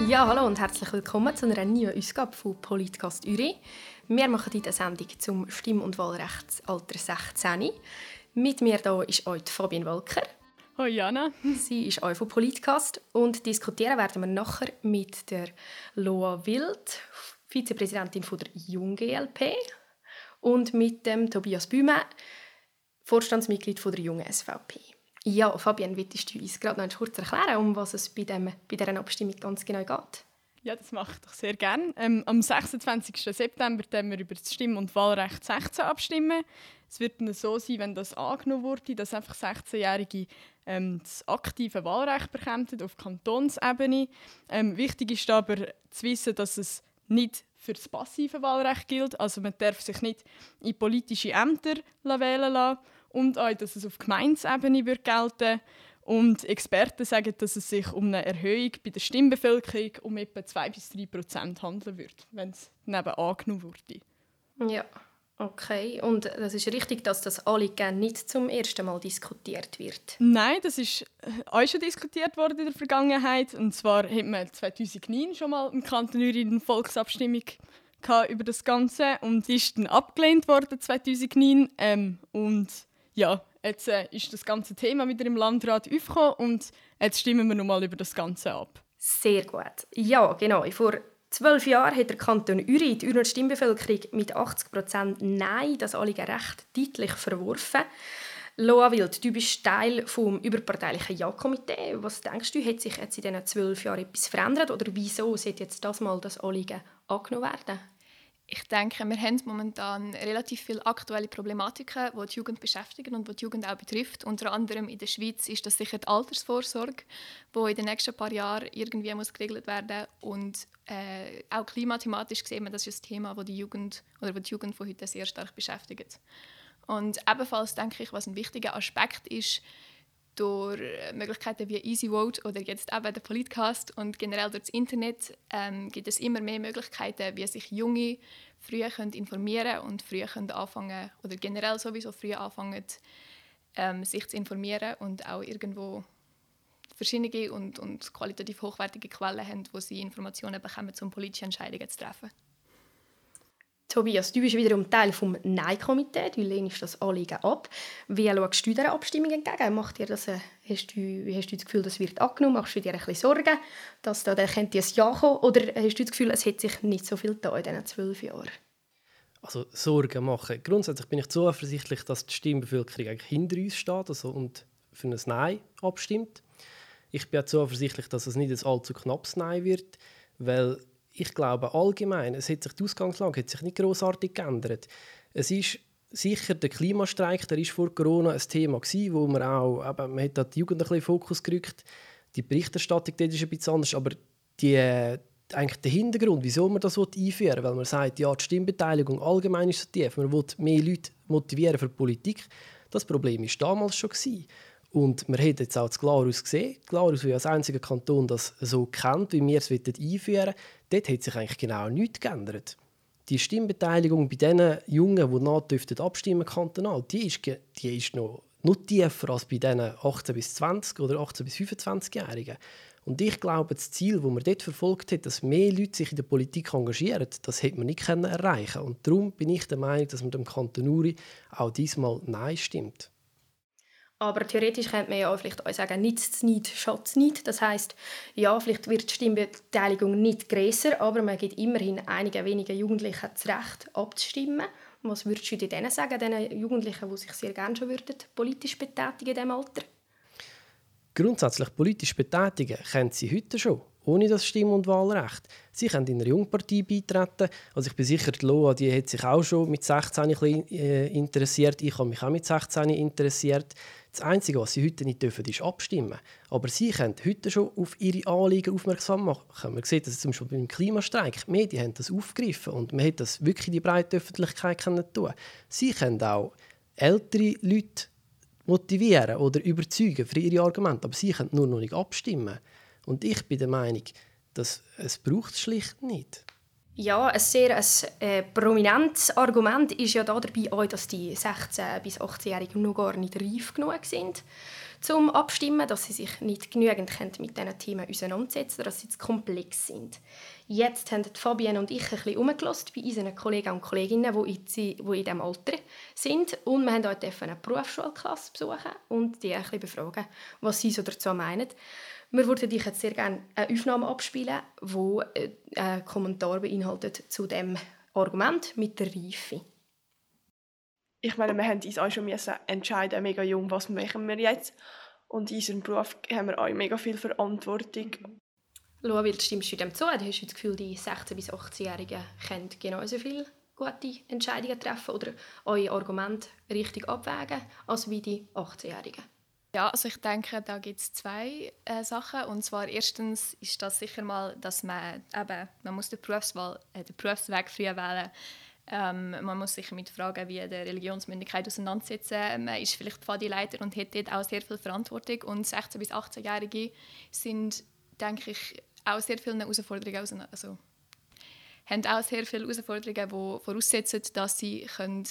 Ja, hallo und herzlich willkommen zu einer neuen Ausgabe von Politcast Uri. Wir machen heute eine Sendung zum Stimm- und Wahlrechtsalter 16. Mit mir hier ist heute Fabian Walker. Hallo Jana. Sie ist auch von Politcast und diskutieren werden wir nachher mit der Loa Wild, Vizepräsidentin der Jung GLP und mit dem Tobias Bühme, Vorstandsmitglied der Jungen SVP. Ja, Fabian, würdest du uns gerade noch kurz erklären, um was es bei, dem, bei dieser Abstimmung ganz genau geht? Ja, das mache ich doch sehr gerne. Ähm, am 26. September werden wir über das Stimm- und Wahlrecht 16 abstimmen. Es wird dann so sein, wenn das angenommen wurde, dass einfach 16-Jährige ähm, das aktive Wahlrecht bekommen auf Kantonsebene. Ähm, wichtig ist aber zu wissen, dass es nicht für das passive Wahlrecht gilt. Also man darf sich nicht in politische Ämter wählen lassen und auch, dass es auf Gemeinsebene wird gelten und Experten sagen, dass es sich um eine Erhöhung bei der Stimmbevölkerung um etwa 2 bis 3 Prozent handeln wird, wenn es neben angenommen wurde. Ja, okay. Und das ist richtig, dass das Anliegen nicht zum ersten Mal diskutiert wird? Nein, das ist äh, auch schon diskutiert worden in der Vergangenheit. Und zwar hat man 2009 schon mal im Kanton Uri eine Volksabstimmung über das Ganze und ist dann abgelehnt worden 2009. Ähm, und ja, jetzt äh, ist das ganze Thema wieder im Landrat aufgekommen und jetzt stimmen wir nochmal über das Ganze ab. Sehr gut. Ja, genau. Vor zwölf Jahren hat der Kanton Uri die Urner Stimmbevölkerung mit 80% Nein das Anliegen recht deutlich verworfen. Loa Wild, du bist Teil vom überparteilichen Ja-Komitee. Was denkst du, hat sich jetzt in diesen zwölf Jahren etwas verändert oder wieso sollte jetzt das mal das Anliegen angenommen werden? Ich denke, wir haben momentan relativ viele aktuelle Problematiken, die die Jugend beschäftigen und die die Jugend auch betrifft. Unter anderem in der Schweiz ist das sicher die Altersvorsorge, die in den nächsten paar Jahren irgendwie muss geregelt werden und äh, auch klimathematisch sehen wir, das ist ein Thema, das die Jugend oder die Jugend von heute sehr stark beschäftigt. Und ebenfalls denke ich, was ein wichtiger Aspekt ist, durch Möglichkeiten wie Easy Vote oder jetzt eben der Politcast und generell durch das Internet ähm, gibt es immer mehr Möglichkeiten, wie sich Junge früher können informieren und früher können anfangen oder generell sowieso früh anfangen, ähm, sich zu informieren und auch irgendwo verschiedene und, und qualitativ hochwertige Quellen haben, wo sie Informationen bekommen, um politische Entscheidungen zu treffen. Tobias, du bist wiederum Teil des Nein-Komitee. Du lehnst das Anliegen ab. Wie schaust du dieser Abstimmung entgegen? Macht dir das, äh, hast, du, hast du das Gefühl, das wird angenommen? Machst du dir ein bisschen Sorgen, dass da dann könnte ein Ja kommen? Oder hast du das Gefühl, es hat sich nicht so viel da in diesen zwölf Jahren? Also Sorgen machen. Grundsätzlich bin ich zuversichtlich, dass die Stimmbevölkerung eigentlich hinter uns steht also, und für ein Nein abstimmt. Ich bin auch zuversichtlich, dass es nicht ein allzu knappes Nein wird, weil ich glaube allgemein, es hat sich die Ausgangslage hat sich nicht großartig geändert. Es ist sicher der Klimastreik, der ist vor Corona ein Thema gewesen, wo man auch, eben, man hat die Jugend ein bisschen Fokus gerückt. Die Berichterstattung dort ist ein bisschen anders, aber die, eigentlich der Hintergrund, wieso man das einführen will, weil man sagt, ja, die Stimmbeteiligung allgemein ist so tief, man will mehr Leute motivieren für Politik. Das Problem war damals schon gewesen. Und man hat jetzt auch das Glarus gesehen. Glarus, wie als einziger Kanton das so kennt, wie wir es einführen wollen, dort hat sich eigentlich genau nichts geändert. Die Stimmbeteiligung bei den Jungen, die nach abstimmen kantonal, die ist, die ist noch, noch tiefer als bei den 18 bis 20 oder 18 bis 25-Jährigen. Und ich glaube, das Ziel, das man dort verfolgt hat, dass mehr Leute sich in der Politik engagieren, das hat man nicht erreichen Und darum bin ich der Meinung, dass man dem Kanton Uri auch diesmal Nein stimmt. Aber theoretisch könnte man ja auch vielleicht auch sagen, nichts nicht, schadet nicht. Das heißt, ja, vielleicht wird die Stimmbeteiligung nicht größer, aber man gibt immerhin einigen wenigen Jugendlichen das Recht abzustimmen. Was würdest du denen sagen, den Jugendlichen, die sich sehr gerne schon würden, politisch betätigen in diesem Alter? Grundsätzlich politisch betätigen können sie heute schon ohne das Stimm- und Wahlrecht. Sie können in einer Jungpartei beitreten. Also ich bin sicher, die Loa die hat sich auch schon mit 16 ein bisschen, äh, interessiert. Ich habe mich auch mit 16 interessiert. Das Einzige, was sie heute nicht dürfen, ist abstimmen. Aber sie können heute schon auf ihre Anliegen aufmerksam machen. Man sieht das zum Beispiel beim Klimastreik. Die Medien haben das aufgegriffen und man hat das wirklich in die breite Öffentlichkeit können tun. Sie können auch ältere Leute motivieren oder überzeugen für ihre Argumente, aber sie können nur noch nicht abstimmen. Und ich bin der Meinung, dass es braucht schlicht nicht. Ja, ein sehr ein, äh, prominentes Argument ist ja dabei auch, dass die 16- bis 18-Jährigen noch gar nicht reif genug sind zum Abstimmen, dass sie sich nicht genügend mit diesen Themen auseinandersetzen können, dass sie zu komplex sind. Jetzt haben Fabienne und ich ein bisschen bei unseren Kollegen und Kolleginnen, die in, die in diesem Alter sind. Und wir haben heute eine Berufsschulklasse besuchen und die ein bisschen befragen, was sie so dazu meinen. Wir würden dich jetzt sehr gerne eine Aufnahme abspielen, die äh, einen Kommentar beinhaltet zu dem Argument mit der Reife. Ich meine, wir haben uns auch schon entscheiden, mega jung, was machen wir jetzt. Und in unserem Beruf haben wir auch mega viel Verantwortung. Lua, stimmst du dem zu? Hast du das Gefühl, die 16- bis 18-Jährigen können genauso viele gute Entscheidungen treffen oder eure Argumente richtig abwägen als wie die 18-Jährigen? Ja, also ich denke, da gibt es zwei äh, Sachen. Und zwar erstens ist das sicher mal, dass man eben, man muss den, Berufswahl, äh, den Berufsweg früh wählen ähm, man muss sich mit Fragen wie der Religionsmündigkeit auseinandersetzen. Man ist vielleicht Pfadileiter und hat dort auch sehr viel Verantwortung. Und 16- bis 18-Jährige sind, denke ich, auch sehr viele Herausforderungen, also haben auch sehr viele Herausforderungen, die voraussetzen, dass sie können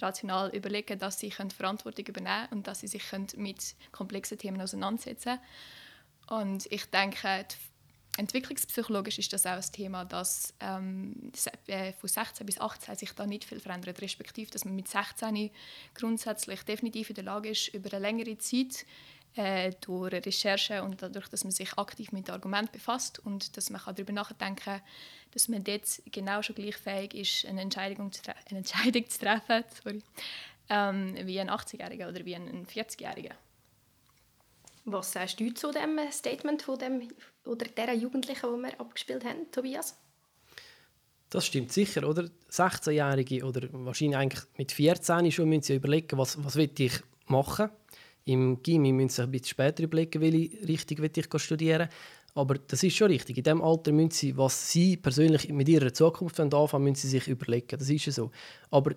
rational überlegen, dass sie Verantwortung übernehmen können und dass sie sich mit komplexen Themen auseinandersetzen können. Und ich denke, entwicklungspsychologisch ist das auch ein Thema, dass ähm, äh, von 16 bis 18 sich da nicht viel verändert, respektive, dass man mit 16 grundsätzlich definitiv in der Lage ist, über eine längere Zeit äh, durch Recherche und dadurch, dass man sich aktiv mit Argumenten befasst und dass man darüber nachdenken kann, dass man dort genau schon gleich fähig ist, eine Entscheidung zu, eine Entscheidung zu treffen sorry, ähm, wie ein 80-Jähriger oder wie ein 40-Jähriger. Was sagst du zu dem Statement von dem oder der Jugendlichen, die wir abgespielt haben, Tobias? Das stimmt sicher, oder? 16-Jährige oder wahrscheinlich eigentlich mit 14 schon müssen sie überlegen, was, was will ich machen. Im Gimmi müssen ein bisschen später überlegen, welche Richtung will ich studieren aber das ist schon richtig. In diesem Alter müssen sie, was sie persönlich mit ihrer Zukunft anfangen müssen sie sich überlegen. Das ist ja so. Aber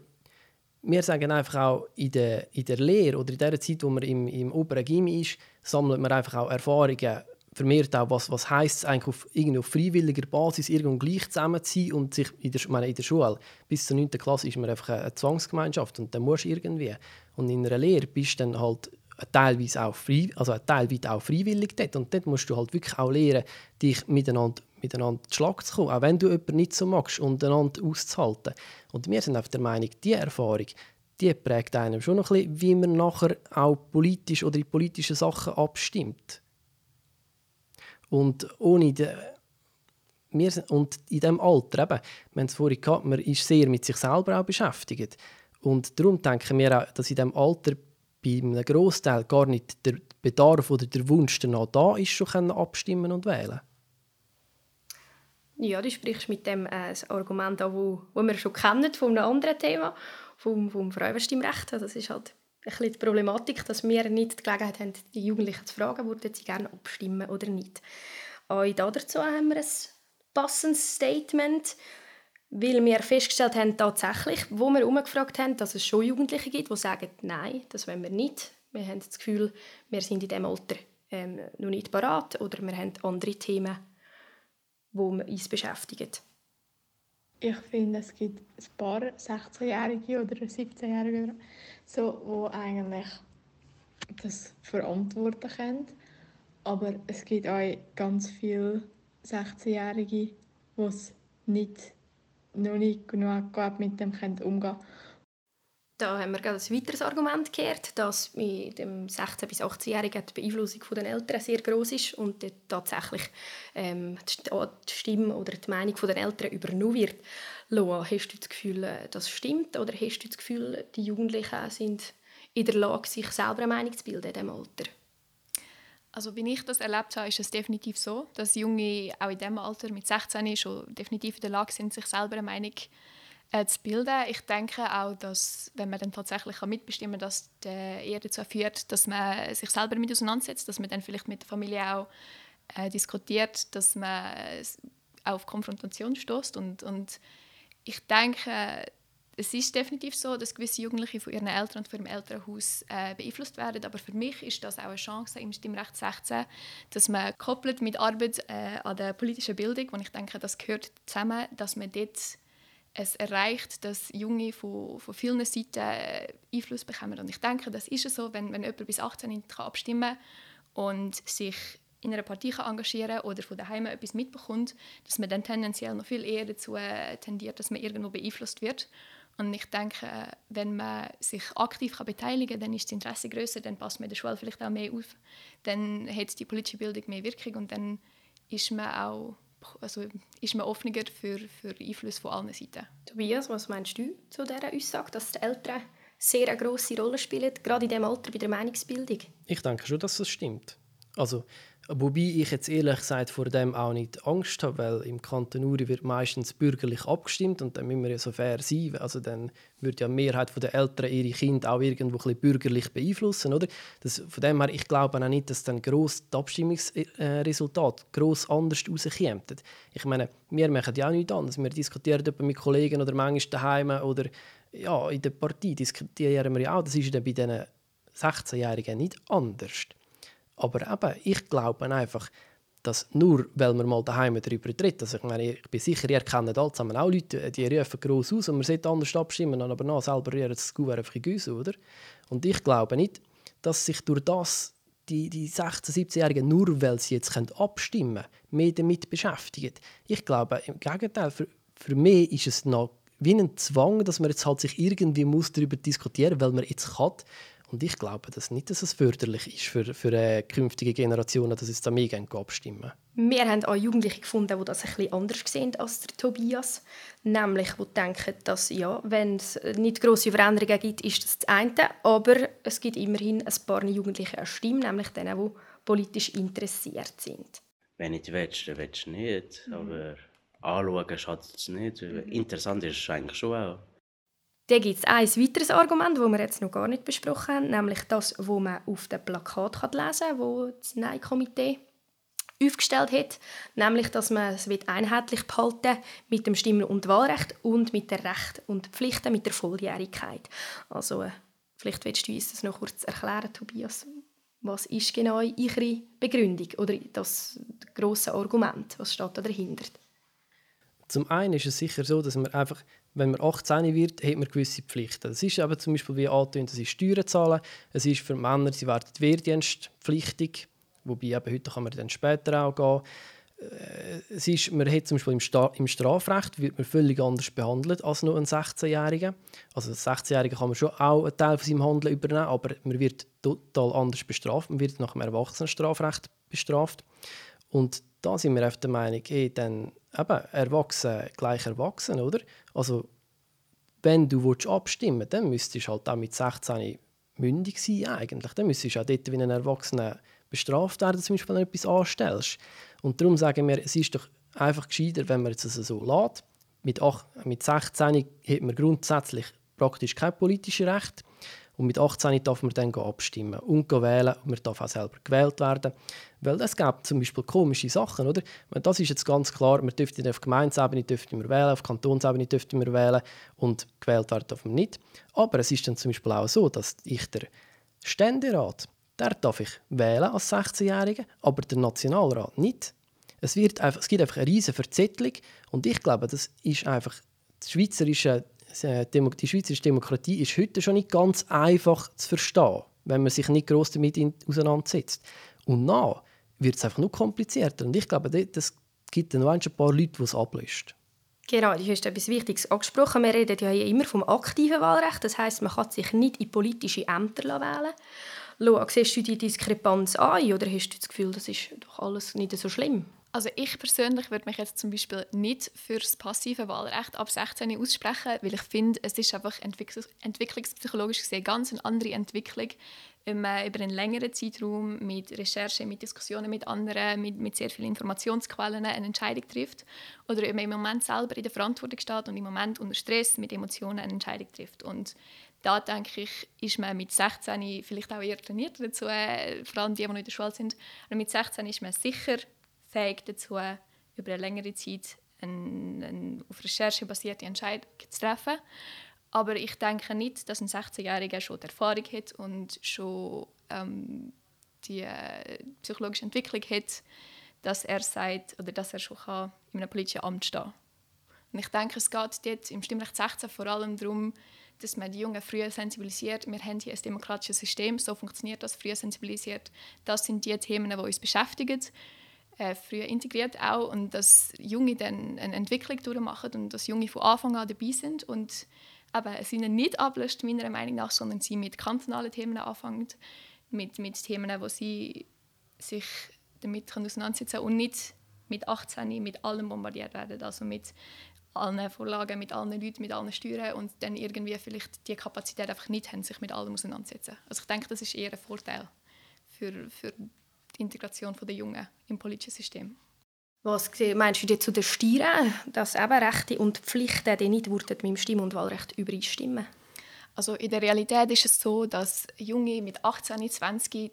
wir sagen einfach auch, in der, in der Lehre oder in der Zeit, wo man im, im oberen Gimmi ist, sammelt man einfach auch Erfahrungen, vermehrt auch, was, was heisst es eigentlich auf, irgendwie auf freiwilliger Basis irgendwo gleich zusammen zu sein und sich in der, meine, in der Schule, bis zur 9. Klasse ist man einfach eine Zwangsgemeinschaft und dann musst du irgendwie. Und in einer Lehre bist du dann halt teilweise auch, frei, also teilweise auch freiwillig dort. Und dort musst du halt wirklich auch lernen, dich miteinander, miteinander zu Schlag zu kommen, auch wenn du jemanden nicht so magst, und einander auszuhalten. Und wir sind auf der Meinung, diese Erfahrung, die prägt einem schon noch ein bisschen, wie man nachher auch politisch oder in politischen Sachen abstimmt. Und ohne die, wir sind, und in diesem Alter, eben, wir haben es vorhin gehabt, man ist sehr mit sich selber auch beschäftigt. Und darum denken wir auch, dass in diesem Alter bei einem Großteil gar nicht der Bedarf oder der Wunsch danach da ist, schon abstimmen und wählen Ja, du sprichst mit dem äh, Argument an, wo, wo wir schon kennen von einem anderen Thema, vom, vom Frauenstimmrecht. Das ist halt ein bisschen die Problematik, dass wir nicht die Gelegenheit haben, die Jugendlichen zu fragen, würden sie gerne abstimmen oder nicht. Auch dazu haben wir ein passendes Statement weil wir festgestellt haben, tatsächlich, wo wir umgefragt haben, dass es schon Jugendliche gibt, die sagen, nein, das wollen wir nicht. Wir haben das Gefühl, wir sind in diesem Alter ähm, noch nicht parat oder wir haben andere Themen, die uns beschäftigen. Ich finde, es gibt ein paar 16-Jährige oder 17-Jährige, so, die eigentlich das verantworten können. Aber es gibt auch ganz viele 16-Jährige, die es nicht noch nicht genug mit dem umgehen können. Da haben wir gerade ein weiteres Argument gehört, dass mit dem 16- bis 18-Jährigen die Beeinflussung der Eltern sehr groß ist und tatsächlich ähm, die Stimme oder die Meinung der Eltern übernommen wird. Loa, hast du das Gefühl, äh, das stimmt? Oder hast du das Gefühl, die Jugendlichen sind in der Lage, sich selber eine Meinung zu bilden in diesem Alter? Also wie ich das erlebt habe, ist es definitiv so, dass Junge auch in diesem Alter mit 16 schon definitiv in der Lage sind, sich selber eine Meinung äh, zu bilden. Ich denke auch, dass wenn man dann tatsächlich mitbestimmen kann, dass der eher dazu führt, dass man sich selber mit auseinandersetzt, dass man dann vielleicht mit der Familie auch äh, diskutiert, dass man auch auf Konfrontation stößt und, und ich denke, es ist definitiv so, dass gewisse Jugendliche von ihren Eltern und von ihrem Elternhaus äh, beeinflusst werden. Aber für mich ist das auch eine Chance im Stimmrecht 16, dass man koppelt mit Arbeit äh, an der politischen Bildung, und ich denke, das gehört zusammen, dass man dort es erreicht, dass Junge von, von vielen Seiten äh, Einfluss bekommen. Und ich denke, das ist so, wenn, wenn jemand bis 18 kann abstimmen und sich in einer Partei kann engagieren oder von daheim etwas mitbekommt, dass man dann tendenziell noch viel eher dazu äh, tendiert, dass man irgendwo beeinflusst wird. Und ich denke, wenn man sich aktiv kann beteiligen kann, dann ist das Interesse größer, dann passt man der Schule vielleicht auch mehr auf, dann hat die politische Bildung mehr Wirkung und dann ist man auch also ist man offener für, für Einfluss von allen Seiten. Tobias, was meinst du zu dieser Aussage, dass die Eltern sehr eine grosse Rolle spielen, gerade in diesem Alter bei der Meinungsbildung? Ich denke schon, dass das stimmt. Also Wobei ich jetzt ehrlich gesagt vor dem auch nicht Angst habe, weil im Kanton Uri wird meistens bürgerlich abgestimmt und dann müssen wir ja so fair sein. Also dann würde ja die Mehrheit der Eltern ihre Kinder auch irgendwo ein bürgerlich beeinflussen, oder? Das, von dem her, ich glaube auch nicht, dass dann gross die Abstimmungsresultate gross anders rauskommen. Ich meine, wir machen ja auch nichts anderes. Wir diskutieren mit Kollegen oder manchmal daheim oder ja, in der Partei diskutieren wir ja auch. Das ist dann bei diesen 16-Jährigen nicht anders. Aber eben, ich glaube einfach, dass nur weil man mal daheim darüber redet, also ich, meine, ich bin sicher, ihr kennt alle zusammen auch Leute, die rufen gross aus und man sollte anders abstimmen, aber nach selber rühren das Gouverne einfach in Güsse, oder? Und ich glaube nicht, dass sich durch das die, die 16-, 17-Jährigen, nur weil sie jetzt abstimmen können, mehr damit beschäftigen. Ich glaube, im Gegenteil, für, für mich ist es noch wie ein Zwang, dass man jetzt halt sich irgendwie muss darüber diskutieren muss, weil man jetzt kann. Und ich glaube dass nicht, dass es förderlich ist für, für äh, künftige Generationen, dass es da mehr abstimmen Wir haben auch Jugendliche gefunden, die das ein bisschen anders sehen als der Tobias. Nämlich, die denken, dass ja, wenn es nicht grosse Veränderungen gibt, ist das das eine. Aber es gibt immerhin ein paar Jugendliche eine Stimme, nämlich denen, die politisch interessiert sind. Wenn du nicht willst, dann willst du nicht. Mhm. Aber anschauen schadet es nicht. Mhm. Interessant ist es eigentlich schon auch. Dann gibt es ein weiteres Argument, das wir jetzt noch gar nicht besprochen haben, nämlich das, was man auf dem Plakat lesen kann, das das Nein-Komitee aufgestellt hat, nämlich, dass man es einheitlich behalten mit dem Stimmen- und Wahlrecht und mit den Rechten und Pflichten, mit der Volljährigkeit. Also, äh, vielleicht willst du uns das noch kurz erklären, Tobias. Was ist genau Ihre Begründung oder das große Argument? Was steht da dahinter? Zum einen ist es sicher so, dass man einfach wenn man 18 wird, hat man gewisse Pflichten. Das ist eben zum Beispiel, wie angetönt, das ist Steuern zahlen. Es ist für Männer, sie werden wehrdienstpflichtig, wobei eben heute kann man dann später auch gehen. Äh, es ist, man hat zum Beispiel im, Sta im Strafrecht wird man völlig anders behandelt als nur ein 16-Jähriger. Also als 16-Jähriger kann man schon auch einen Teil von seinem Handeln übernehmen, aber man wird total anders bestraft. Man wird nach dem Erwachsenenstrafrecht bestraft. Und da sind wir auf der Meinung, hey, dann eben, erwachsen gleich erwachsen, oder? Also, wenn du willst abstimmen dann müsstest du halt auch mit 16 mündig sein eigentlich. Dann müsstest du auch dort wie ein Erwachsener bestraft werden, zum Beispiel, wenn du etwas anstellst. Und darum sagen wir, es ist doch einfach gescheiter, wenn man es so lässt. Mit, 8, mit 16 hat man grundsätzlich praktisch kein politisches Recht. Und mit 18 darf man dann abstimmen und wählen und man darf auch selber gewählt werden. Weil es gibt zum Beispiel komische Sachen, oder? Das ist jetzt ganz klar, man dürfte auf Gemeindeebene dürfte man wählen, auf Kantonsebene dürfte man wählen und gewählt werden darf man nicht. Aber es ist dann zum Beispiel auch so, dass ich der Ständerat, der darf ich wählen als 16-Jähriger, aber der Nationalrat nicht. Es, wird einfach, es gibt einfach eine riesige Verzettelung und ich glaube, das ist einfach das schweizerische, die schweizerische Demokratie ist heute schon nicht ganz einfach zu verstehen, wenn man sich nicht gross damit auseinandersetzt. Und nach wird es einfach noch komplizierter. Und ich glaube, das gibt dann noch ein paar Leute, die es ablöst. Genau, du hast etwas Wichtiges angesprochen. Wir reden ja immer vom aktiven Wahlrecht. Das heißt, man kann sich nicht in politische Ämter wählen lassen. siehst du die Diskrepanz an oder hast du das Gefühl, das ist doch alles nicht so schlimm? Also ich persönlich würde mich jetzt zum Beispiel nicht für das passive Wahlrecht ab 16 aussprechen, weil ich finde, es ist einfach entwicklungspsychologisch gesehen ganz eine andere Entwicklung, man über einen längeren Zeitraum mit Recherche, mit Diskussionen mit anderen, mit, mit sehr vielen Informationsquellen eine Entscheidung trifft oder man im Moment selber in der Verantwortung steht und im Moment unter Stress mit Emotionen eine Entscheidung trifft. Und da denke ich, ist man mit 16 vielleicht auch eher trainiert dazu, äh, vor allem die, die noch in der Schule sind. Aber mit 16 ist man sicher fähig dazu, über eine längere Zeit eine, eine auf Recherche basierte Entscheidung zu treffen. Aber ich denke nicht, dass ein 16-Jähriger schon die Erfahrung hat und schon ähm, die äh, psychologische Entwicklung hat, dass er sagt oder dass er schon kann in einem politischen Amt stehen kann. Und ich denke, es geht dort im Stimmrecht 16 vor allem darum, dass man die Jungen früher sensibilisiert. Wir haben hier ein demokratisches System, so funktioniert das, früher sensibilisiert. Das sind die Themen, die uns beschäftigen. Äh, früher integriert auch und dass Junge dann eine Entwicklung durchmachen und dass Junge von Anfang an dabei sind und aber es ihnen nicht ablöst, meiner Meinung nach, sondern sie mit kantonalen Themen anfangen, mit, mit Themen, wo sie sich damit auseinandersetzen können und nicht mit 18 mit allem bombardiert werden, also mit allen Vorlagen, mit allen Leuten, mit allen Steuern und dann irgendwie vielleicht die Kapazität einfach nicht haben, sich mit allem auseinandersetzen. Also ich denke, das ist eher ein Vorteil für, für die Integration der Jungen im politischen System. Was meinst du zu den Steuern, dass eben Rechte und Pflichten die nicht mit dem Stimm- und Wahlrecht übereinstimmen? Also in der Realität ist es so, dass Junge mit 18, 20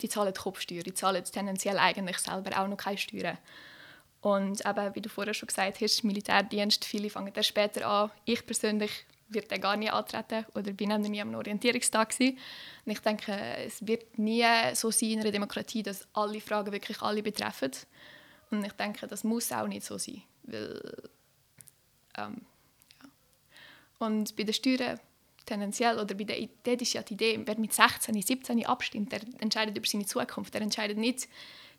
die zahlen Kopfsteuer, die zahlen tendenziell eigentlich selber auch noch keine Steuern. Und eben, wie du vorher schon gesagt hast, Militärdienst, viele fangen dann später an. Ich persönlich werde dann gar nie antreten oder bin dann nie am Orientierungstag gewesen. Und ich denke, es wird nie so sein in einer Demokratie, dass alle Fragen wirklich alle betreffen. Und ich denke, das muss auch nicht so sein. Weil, ähm, ja. Und bei den Steuern tendenziell, oder bei der Idee ist ja die Idee, wer mit 16, 17 abstimmt, der entscheidet über seine Zukunft. Der entscheidet nicht,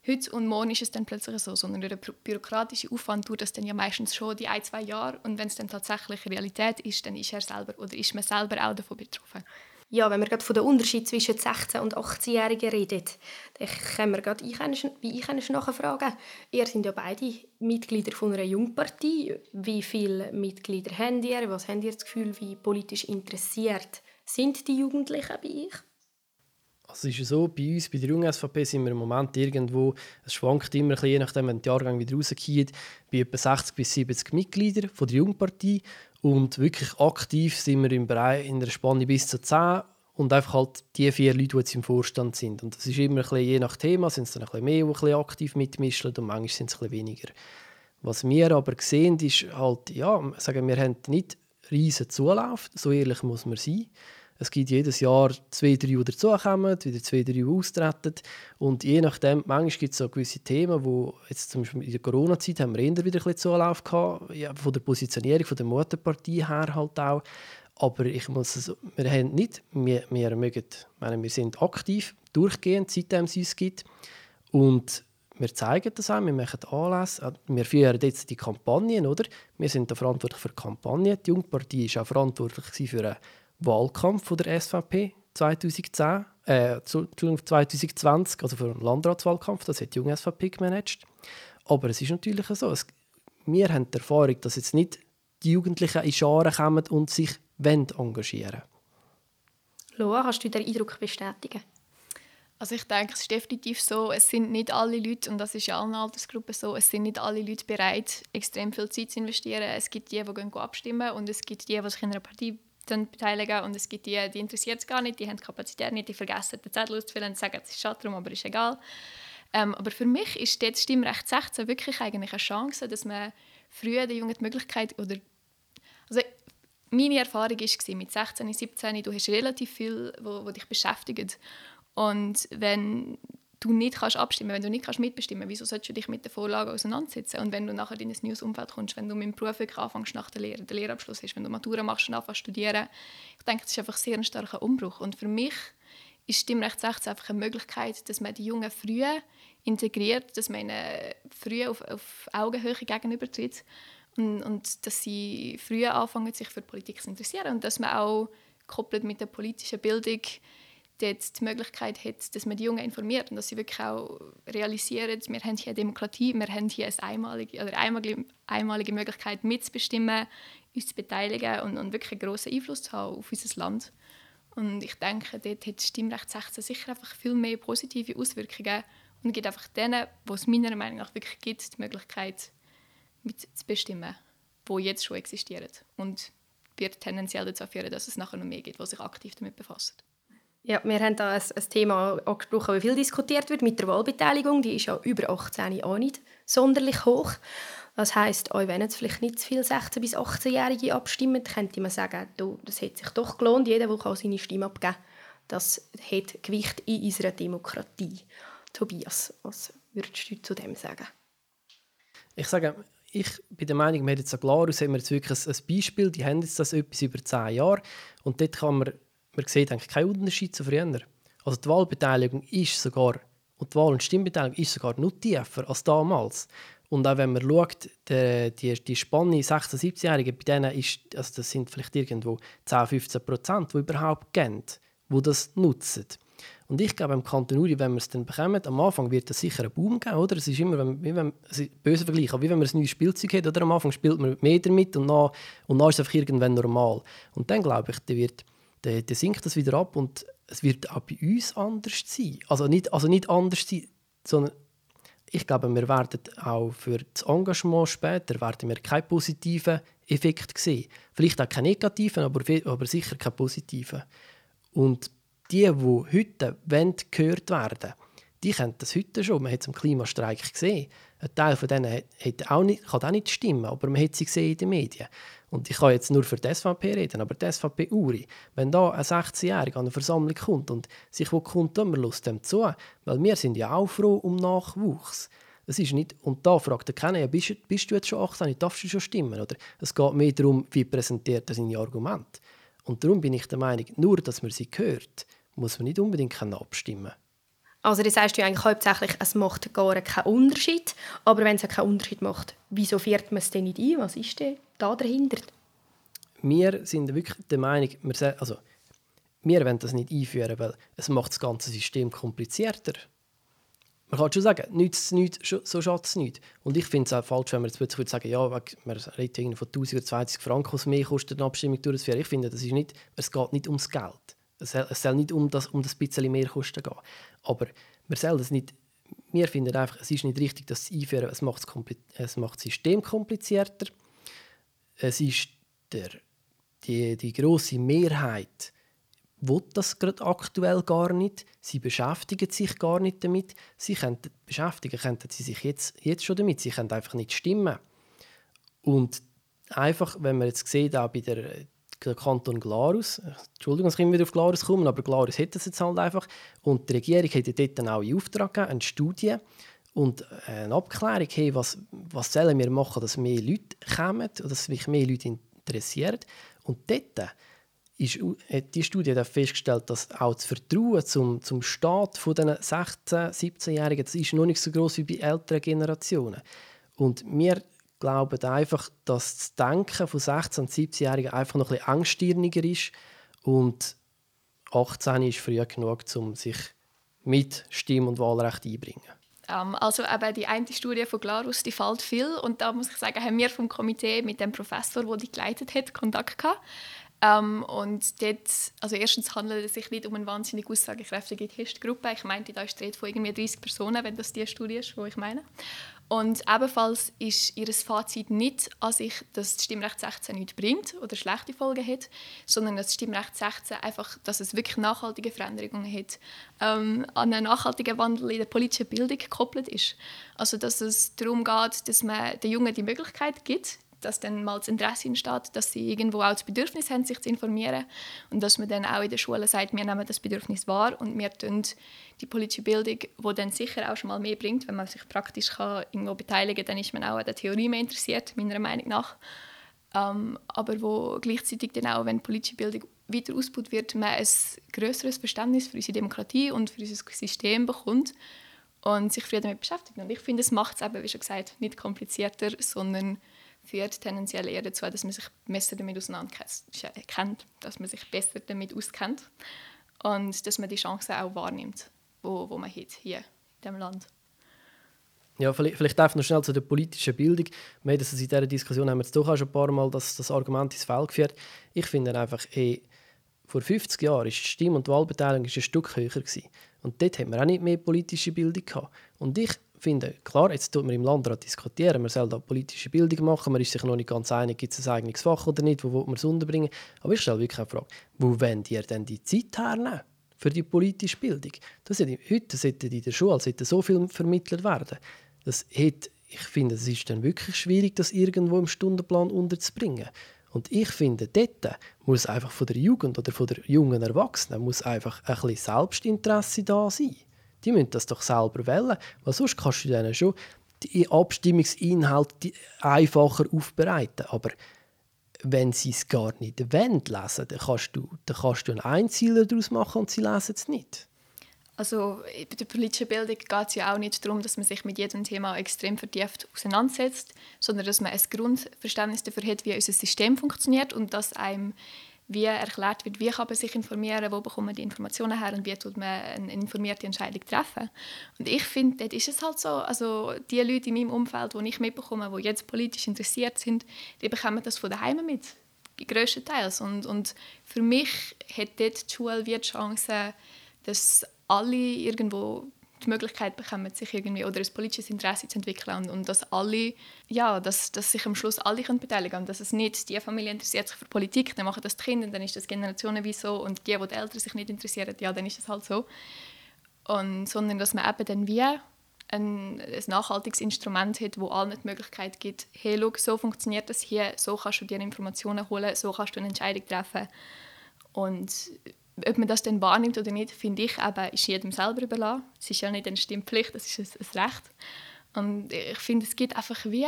heute und morgen ist es dann plötzlich so, sondern der bürokratische Aufwand tut das dann ja meistens schon die ein, zwei Jahre. Und wenn es dann tatsächlich Realität ist, dann ist er selber oder ist man selber auch davon betroffen. Ja, wenn wir gerade von dem Unterschied zwischen 16- und 18-Jährigen reden, dann können wir gerade wie ich nachfragen. Ihr seid ja beide Mitglieder von einer Jungpartie. Wie viele Mitglieder habt ihr? Was habt ihr das Gefühl, wie politisch interessiert sind die Jugendlichen bei euch? Also ist so, bei uns, bei der jungen SVP, sind wir im Moment irgendwo, es schwankt immer ein bisschen, je nachdem, wenn der Jahrgang wieder rausgeht, bei etwa 60 bis 70 Mitgliedern von der Jungpartie. Und wirklich aktiv sind wir im Bereich in der Spanne bis zu 10 und einfach halt die vier Leute, die jetzt im Vorstand sind. Und das ist immer ein bisschen, je nach Thema, sind es dann ein bisschen mehr, die ein bisschen aktiv mitmischen und manchmal sind es ein bisschen weniger. Was wir aber sehen, ist halt, ja, sagen wir haben nicht riesen Zulauf, so ehrlich muss man sein. Es gibt jedes Jahr zwei, drei, die dazukommen, wieder zwei, drei, die austreten. Und je nachdem, manchmal gibt es so gewisse Themen, wo jetzt zum Beispiel in der Corona-Zeit haben wir eher wieder ein bisschen Zulauf gehabt, ja, von der Positionierung von der Mutterpartie her halt auch. Aber ich muss es, wir haben nicht, wir, wir, mögen, meine, wir sind aktiv, durchgehend, seitdem es uns gibt. Und wir zeigen das auch, wir machen Anlässe, wir führen jetzt die Kampagnen, oder? Wir sind da verantwortlich für die Kampagne. Die Jungpartie war auch verantwortlich für eine Wahlkampf von der SVP 2010, äh, 2020, also für den Landratswahlkampf, das hat die junge SVP gemanagt. Aber es ist natürlich so, es, wir haben die Erfahrung, dass jetzt nicht die Jugendlichen in Scharen kommen und sich engagieren Loa, kannst du den Eindruck bestätigen? Also ich denke, es ist definitiv so, es sind nicht alle Leute, und das ist in allen Altersgruppen so, es sind nicht alle Leute bereit, extrem viel Zeit zu investieren. Es gibt die, die gehen abstimmen und es gibt die, die sich in einer Partei dann beteiligen und es gibt die, die interessiert es gar nicht, die haben die Kapazität nicht, die vergessen den Zettel auszufüllen sagen, es ist schade drum, aber ist egal. Ähm, aber für mich ist das Stimmrecht 16 wirklich eigentlich eine Chance, dass man früher den Jungen die Möglichkeit oder also meine Erfahrung war mit 16, 17, du hast relativ viel, wo, wo dich beschäftigt und wenn du nicht kannst abstimmen, wenn du nicht kannst mitbestimmen, wieso sollst du dich mit der Vorlage auseinandersetzen? Und wenn du nachher in ein neues Umfeld kommst, wenn du mit dem Beruf anfängst nach der Lehre, der Lehrabschluss ist, wenn du Matura machst und anfängst studieren, ich denke, das ist einfach sehr ein starker Umbruch. Und für mich ist Stimmrecht 16 einfach eine Möglichkeit, dass man die Jungen früh integriert, dass man ihnen früh auf, auf Augenhöhe gegenübertritt und, und dass sie früh anfangen, sich für Politik zu interessieren und dass man auch koppelt mit der politischen Bildung dort die Möglichkeit hat, dass man die Jungen informiert und dass sie wirklich auch realisieren, wir haben hier eine Demokratie, wir haben hier eine einmalige, oder einmalige, einmalige Möglichkeit mitzubestimmen, uns zu beteiligen und, und wirklich einen grossen Einfluss zu haben auf unser Land. Und ich denke, dort hat das Stimmrecht 16 sicher einfach viel mehr positive Auswirkungen und gibt einfach denen, wo es meiner Meinung nach wirklich gibt, die Möglichkeit mitzubestimmen, wo jetzt schon existieren und wird tendenziell dazu führen, dass es nachher noch mehr gibt, die sich aktiv damit befassen. Ja, wir haben da ein, ein Thema angesprochen, das viel diskutiert wird mit der Wahlbeteiligung. Die ist ja über 18 auch nicht sonderlich hoch. Das heisst, auch wenn jetzt vielleicht nicht zu viele 16- bis 18-Jährige abstimmen, könnte man sagen, du, das hat sich doch gelohnt, jeder, der seine Stimme abgeben. Das hat Gewicht in unserer Demokratie. Tobias, was würdest du zu dem sagen? Ich sage, ich bin der Meinung, wir haben jetzt an Glarus haben jetzt wirklich ein, Beispiel, die haben jetzt das etwas über zehn Jahre und dort kann man, man sieht eigentlich keinen Unterschied zu früher. Also die Wahlbeteiligung ist sogar, und die Wahl- und Stimmbeteiligung ist sogar noch tiefer als damals. Und auch wenn man schaut, die, die, die Spanne 16-, 17-Jährigen, bei denen ist, also das sind vielleicht irgendwo 10, 15 Prozent, die überhaupt gehen, die das nutzen. Und ich glaube, im Kanton Uri, wenn wir es dann bekommen, am Anfang wird es sicher einen Boom geben, oder? Es ist immer, wenn, wie wenn, also böse Vergleich, wie wenn man ein neues Spielzeug hat, oder? Am Anfang spielt man mehr damit und dann, und dann ist es einfach irgendwann normal. Und dann glaube ich, dann, wird, dann, dann sinkt das wieder ab und es wird auch bei uns anders sein. Also nicht, also nicht anders sein, sondern ich glaube, wir werden auch für das Engagement später werden wir keinen positiven Effekt sehen. Vielleicht auch keinen negativen, aber, aber sicher keinen positiven. Und die, die heute gehört werden die kennen das heute schon. Man hat es im Klimastreik gesehen. Ein Teil von denen hat auch nicht, kann auch nicht stimmen, aber man hat sie gesehen in den Medien. Und ich kann jetzt nur für die SVP reden, aber die SVP Uri, wenn da ein 16-Jähriger an eine Versammlung kommt und sich wo kommt, dann lässt dem zu, weil wir sind ja auch froh um Nachwuchs. Es ist nicht, und da fragt er keiner, ja, bist, bist, du jetzt schon 18, darfst du schon stimmen? Oder es geht mehr darum, wie präsentiert er seine Argumente. Und darum bin ich der Meinung, nur, dass man sie hört, muss man nicht unbedingt abstimmen. Also das heißt ja eigentlich hauptsächlich, es macht gar keinen Unterschied. Aber wenn es keinen Unterschied macht, wieso fährt man es denn nicht ein? Was ist denn da dahinter? Wir sind wirklich der Meinung, wir, also, wir wollen das nicht einführen, weil es macht das ganze System komplizierter. Man kann schon sagen, nichts, nichts, so schadet es nicht. Und ich finde es auch falsch, wenn man jetzt plötzlich sagen ja, man redet von 1000 oder 20 Franken, was mehr kostet eine Abstimmung durchzuführen. Ich finde, das ist nicht, es geht nicht ums Geld. Es soll, nicht um das, um das bisschen mehr Kosten gehen. Aber wir das nicht wir finden einfach, es ist nicht richtig, das einführen. Es macht es macht das System komplizierter. Es ist der, die, die große Mehrheit will das gerade aktuell gar nicht. Sie beschäftigen sich gar nicht damit. Sie können, beschäftigen könnten sie sich jetzt, jetzt schon damit. Sie können einfach nicht stimmen. Und einfach, wenn man jetzt sieht, auch bei der der Kanton Glarus. Entschuldigung, dass ich immer wieder auf Glarus komme, aber Glarus hat das jetzt halt einfach. Und die Regierung hat dort dann auch in Auftrag gegeben, eine Studie und eine Abklärung, hey, was, was sollen wir machen, dass mehr Leute kommen und dass sich mehr Leute interessieren. Und dort ist, hat die Studie hat festgestellt, dass auch das Vertrauen zum, zum Staat von den 16-, 17-Jährigen, das ist noch nicht so groß wie bei älteren Generationen. Und wir glauben einfach, dass das Denken von 16- und 17-Jährigen einfach noch ein bisschen engstirniger ist und 18 ist früh genug, um sich mit Stimm- und Wahlrecht einzubringen. Ähm, also eben die eine Studie von Glarus, die fällt viel und da muss ich sagen, haben wir vom Komitee mit dem Professor, der die geleitet hat, Kontakt gehabt. Um, und dort, also erstens handelt es sich nicht um eine wahnsinnig aussagekräftige Testgruppe. Ich meinte, da ist die Rede von irgendwie 30 Personen, wenn das die Studie ist, die ich meine. Und ebenfalls ist ihr Fazit nicht an sich, dass das Stimmrecht 16 nichts bringt oder schlechte Folgen hat, sondern dass das Stimmrecht 16 einfach, dass es wirklich nachhaltige Veränderungen hat, ähm, an einen nachhaltigen Wandel in der politischen Bildung gekoppelt ist. Also dass es darum geht, dass man den Jungen die Möglichkeit gibt, dass dann mal das Interesse entsteht, dass sie irgendwo auch das Bedürfnis haben, sich zu informieren und dass man dann auch in der Schule sagt, wir nehmen das Bedürfnis wahr und wir tun die politische Bildung, die dann sicher auch schon mal mehr bringt, wenn man sich praktisch kann irgendwo beteiligen kann, dann ist man auch an der Theorie mehr interessiert, meiner Meinung nach. Ähm, aber wo gleichzeitig dann auch, wenn politische Bildung weiter ausgebaut wird, man ein größeres Verständnis für unsere Demokratie und für unser System bekommt und sich früher damit beschäftigt. Und ich finde, es macht es eben, wie schon gesagt, nicht komplizierter, sondern führt tendenziell eher dazu, dass man sich besser damit auseinanderkennt, dass man sich besser damit auskennt und dass man die Chancen auch wahrnimmt, wo, wo man hat hier in diesem Land. Ja, vielleicht, vielleicht darf noch schnell zu der politischen Bildung. Wir das in dieser Diskussion haben wir jetzt doch auch schon ein paar Mal das, das Argument ins Feld geführt. Ich finde einfach, hey, vor 50 Jahren war die Stimm- und Wahlbeteiligung ein Stück höher. Gewesen. Und dort haben wir auch nicht mehr politische Bildung gehabt. Und ich finde, klar, jetzt tut man im Landrat diskutieren, man soll da politische Bildung machen, man ist sich noch nicht ganz einig, gibt es ein eigenes Fach oder nicht, wo will man es unterbringen. Aber ich stelle wirklich eine Frage, wo wollt ihr denn die Zeit hernehmen für die politische Bildung? Das sollte, heute sollte in der Schule sollte so viel vermittelt werden. Das hat ich finde, es ist dann wirklich schwierig, das irgendwo im Stundenplan unterzubringen. Und ich finde, dort muss einfach von der Jugend oder von der jungen Erwachsenen muss einfach ein bisschen Selbstinteresse da sein. Die müssen das doch selber wählen, weil sonst kannst du denen schon die Abstimmungsinhalte einfacher aufbereiten. Aber wenn sie es gar nicht wollen, lesen, dann kannst du, dann kannst du einen Einzieler daraus machen und sie lesen es nicht. Also bei der politischen Bildung geht es ja auch nicht darum, dass man sich mit jedem Thema extrem vertieft auseinandersetzt, sondern dass man ein Grundverständnis dafür hat, wie unser System funktioniert und dass einem wie erklärt wird, wie kann man sich informieren, wo bekommt man die Informationen her und wie tut man eine informierte Entscheidung treffen. Und ich finde, dort ist es halt so, also die Leute in meinem Umfeld, die ich mitbekomme, die jetzt politisch interessiert sind, die bekommen das von daheim mit, größtenteils. Und, und für mich hat dort die Schule wie die Chance, dass alle irgendwo die Möglichkeit bekommen, sich irgendwie oder ein politisches Interesse zu entwickeln und, und dass alle, ja, dass, dass sich am Schluss alle können beteiligen können. Dass es nicht, die Familie interessiert sich für Politik, dann machen das die Kinder, dann ist das generationenweise so und die, die die Eltern sich nicht interessieren, ja, dann ist es halt so. Und, sondern dass man eben dann wie ein, ein nachhaltiges Instrument hat, wo allen die Möglichkeit gibt, hey, schau, so funktioniert das hier, so kannst du dir Informationen holen, so kannst du eine Entscheidung treffen. Und ob man das dann wahrnimmt oder nicht, finde ich eben, ist jedem selber überlassen. Es ist ja nicht eine Stimmpflicht, es ist ein, ein Recht. Und ich finde, es gibt einfach wie...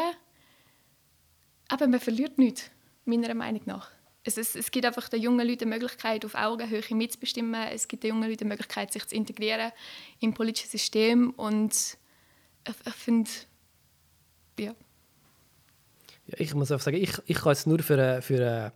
Eben, man verliert nichts, meiner Meinung nach. Es, es, es gibt einfach den jungen Leuten die Möglichkeit, auf Augenhöhe mitzubestimmen. Es gibt den jungen Leuten die Möglichkeit, sich zu integrieren im politischen System. Und ich, ich finde, ja. ja. Ich muss auch sagen, ich, ich kann jetzt nur für, für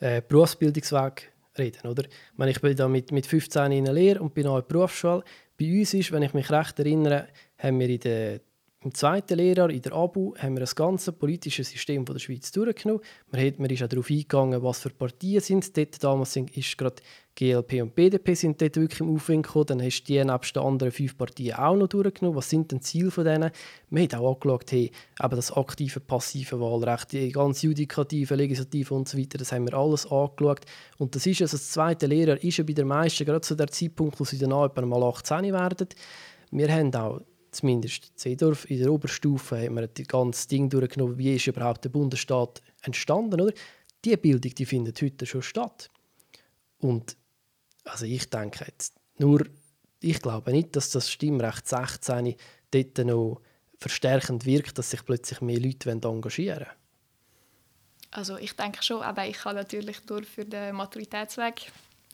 einen äh, Berufsbildungsweg reden. Oder? Wenn ich bin da mit, mit 15 in der Lehre und bin auch in der Berufsschule. Bei uns ist, wenn ich mich recht erinnere, haben wir in der im zweiten Lehrjahr, in der ABU, haben wir das ganze politische System von der Schweiz durchgenommen. Man, man ist auch darauf eingegangen, was für Partien sind. Dort damals sind, ist gerade GLP und BDP sind dort wirklich im Aufwind gekommen. Dann hast du die nebst den anderen fünf Partien auch noch durchgenommen. Was sind denn die Ziele von denen? Man hat auch angeschaut, hey, eben das aktive, passive Wahlrecht, die ganze Judikative, Legislative und so weiter, das haben wir alles angeschaut. Und das ist also das zweite Lehrjahr ist ja bei den meisten gerade zu der Zeitpunkt, wo sie dann etwa mal 18 werden. Wir haben auch zumindest in Seedorf, in der Oberstufe, haben wir das ganze Ding durchgenommen, wie ist überhaupt der Bundesstaat entstanden, oder? Die Bildung, die findet heute schon statt. Und also ich denke jetzt nur, ich glaube nicht, dass das Stimmrecht 16 dort noch verstärkend wirkt, dass sich plötzlich mehr Leute engagieren wollen. Also ich denke schon, aber ich kann natürlich nur für den Maturitätsweg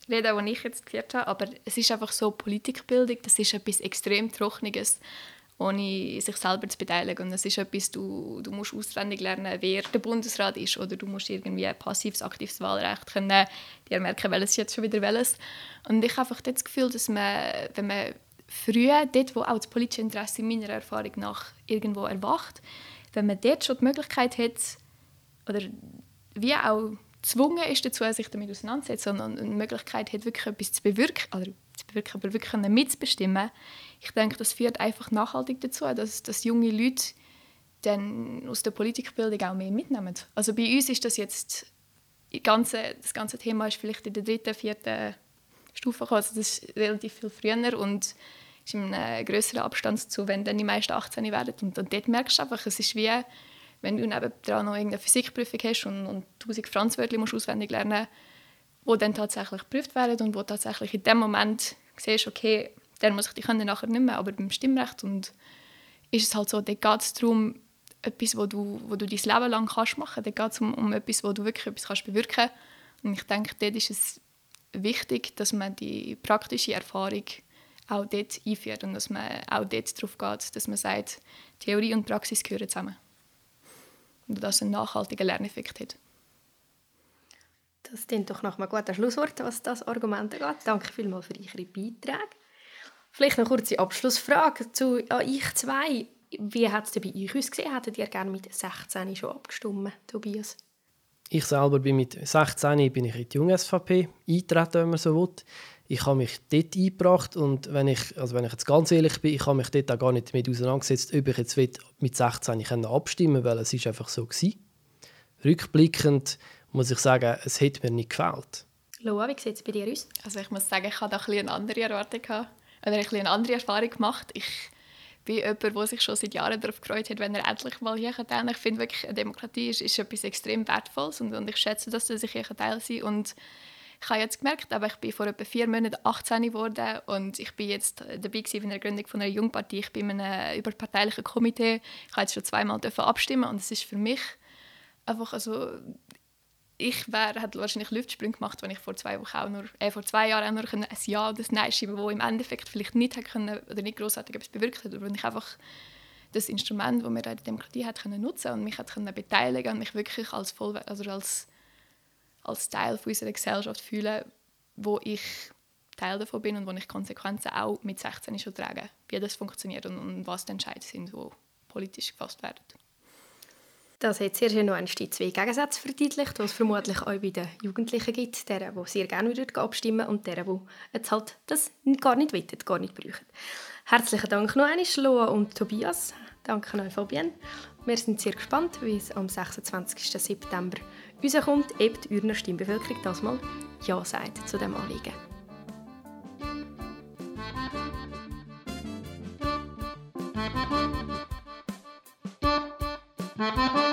reden, den ich jetzt geführt habe, aber es ist einfach so, Politikbildung, das ist etwas extrem Trockenes, ohne sich selber zu beteiligen. Und es ist etwas, du, du musst auswendig lernen, wer der Bundesrat ist, oder du musst irgendwie ein passives, aktives Wahlrecht können, dir merken, welches jetzt schon wieder welches. Und ich habe einfach das Gefühl, dass man, wenn man früh, dort wo auch das politische Interesse meiner Erfahrung nach irgendwo erwacht, wenn man dort schon die Möglichkeit hat, oder wie auch gezwungen ist dazu, sich damit auseinanderzusetzen, sondern eine Möglichkeit hat, wirklich etwas zu bewirken, oder zu bewirken, aber wirklich mitzubestimmen, ich denke, das führt einfach nachhaltig dazu, dass, dass junge Leute dann aus der Politikbildung auch mehr mitnehmen. Also bei uns ist das jetzt, ganze, das ganze Thema ist vielleicht in der dritten, vierten Stufe gekommen, also das ist relativ viel früher und ist in einem größeren Abstand zu, wenn dann die meisten 18 werden. Und, und dort merkst du einfach, es ist wie wenn du nebenan noch irgendeine Physikprüfung hast und, und 1000 Franzwörter musst auswendig lernen wo dann tatsächlich geprüft werden und wo tatsächlich in dem Moment siehst, okay, der muss ich die können nachher nicht mehr, aber beim Stimmrecht und ist es halt so, dort geht es darum, etwas, wo du, wo du dein Leben lang kannst machen kannst. Dort geht es um, um etwas, wo du wirklich etwas kannst bewirken. Und ich denke, dort ist es wichtig, dass man die praktische Erfahrung auch dort einführt und dass man auch dort darauf geht, dass man sagt, Theorie und Praxis gehören zusammen und das einen nachhaltigen Lerneffekt hat. Das klingt doch nach einem guten Schlusswort, was das Argument angeht. Danke vielmals für eure Beiträge. Vielleicht eine kurze Abschlussfrage zu euch zwei. Wie hat es bei euch ausgesehen? Hättet ihr gerne mit 16 schon abgestimmt, Tobias? Ich selber bin mit 16 bin ich in die junge SVP eingetreten, wenn man so will ich habe mich dort eingebracht und wenn ich, also wenn ich jetzt ganz ehrlich bin, ich habe mich dort auch gar nicht damit auseinandergesetzt, ob ich jetzt mit 16 ich abstimmen weil es ist einfach so gewesen. Rückblickend muss ich sagen, es hat mir nicht gefällt. Loa, wie sieht es bei dir aus? Also ich muss sagen, ich hatte da ein eine andere Erwartung gehabt, oder ein eine andere Erfahrung gemacht. Ich bin jemand, der sich schon seit Jahren darauf gefreut hat, wenn er endlich mal hier kann. Ich finde wirklich, eine Demokratie ist, ist etwas extrem Wertvolles und, und ich schätze, dass ich hier Teil sein kann. Und ich habe jetzt gemerkt, aber ich bin vor etwa vier Monaten 18 geworden und ich bin jetzt dabei in der Gründung von einer Jungpartie. Ich bin in einem überparteilichen Komitee. Ich habe jetzt schon zweimal abstimmen und es ist für mich einfach also ich wäre, hätte wahrscheinlich Luftsprünge gemacht, wenn ich vor zwei Wochen auch nur, äh, vor zwei Jahren auch nur ein Ja oder ein Nein schreiben wo im Endeffekt vielleicht nicht hätte können oder nicht großartig etwas bewirkt hat, wenn ich einfach das Instrument, das wir in der Demokratie hat können nutzen und mich hat können beteiligen und mich wirklich als voll, also als als Teil von unserer Gesellschaft fühlen, wo ich Teil davon bin und wo ich Konsequenzen auch mit 16 schon trage, wie das funktioniert und, und was die Entscheidungen sind, die politisch gefasst werden. Das hat sehr schön noch die zwei Gegensätze verdeutlicht, die es vermutlich auch bei den Jugendlichen gibt. Deren, die sehr gerne abstimmen und deren, die jetzt halt das gar nicht wollen, gar nicht brauchen. Herzlichen Dank noch einmal, Loa und Tobias. Danke euch, Fabienne. Wir sind sehr gespannt, wie es am 26. September rauskommt, ob die Urner Stimmbevölkerung das mal Ja sagt zu diesem Anliegen. Thank.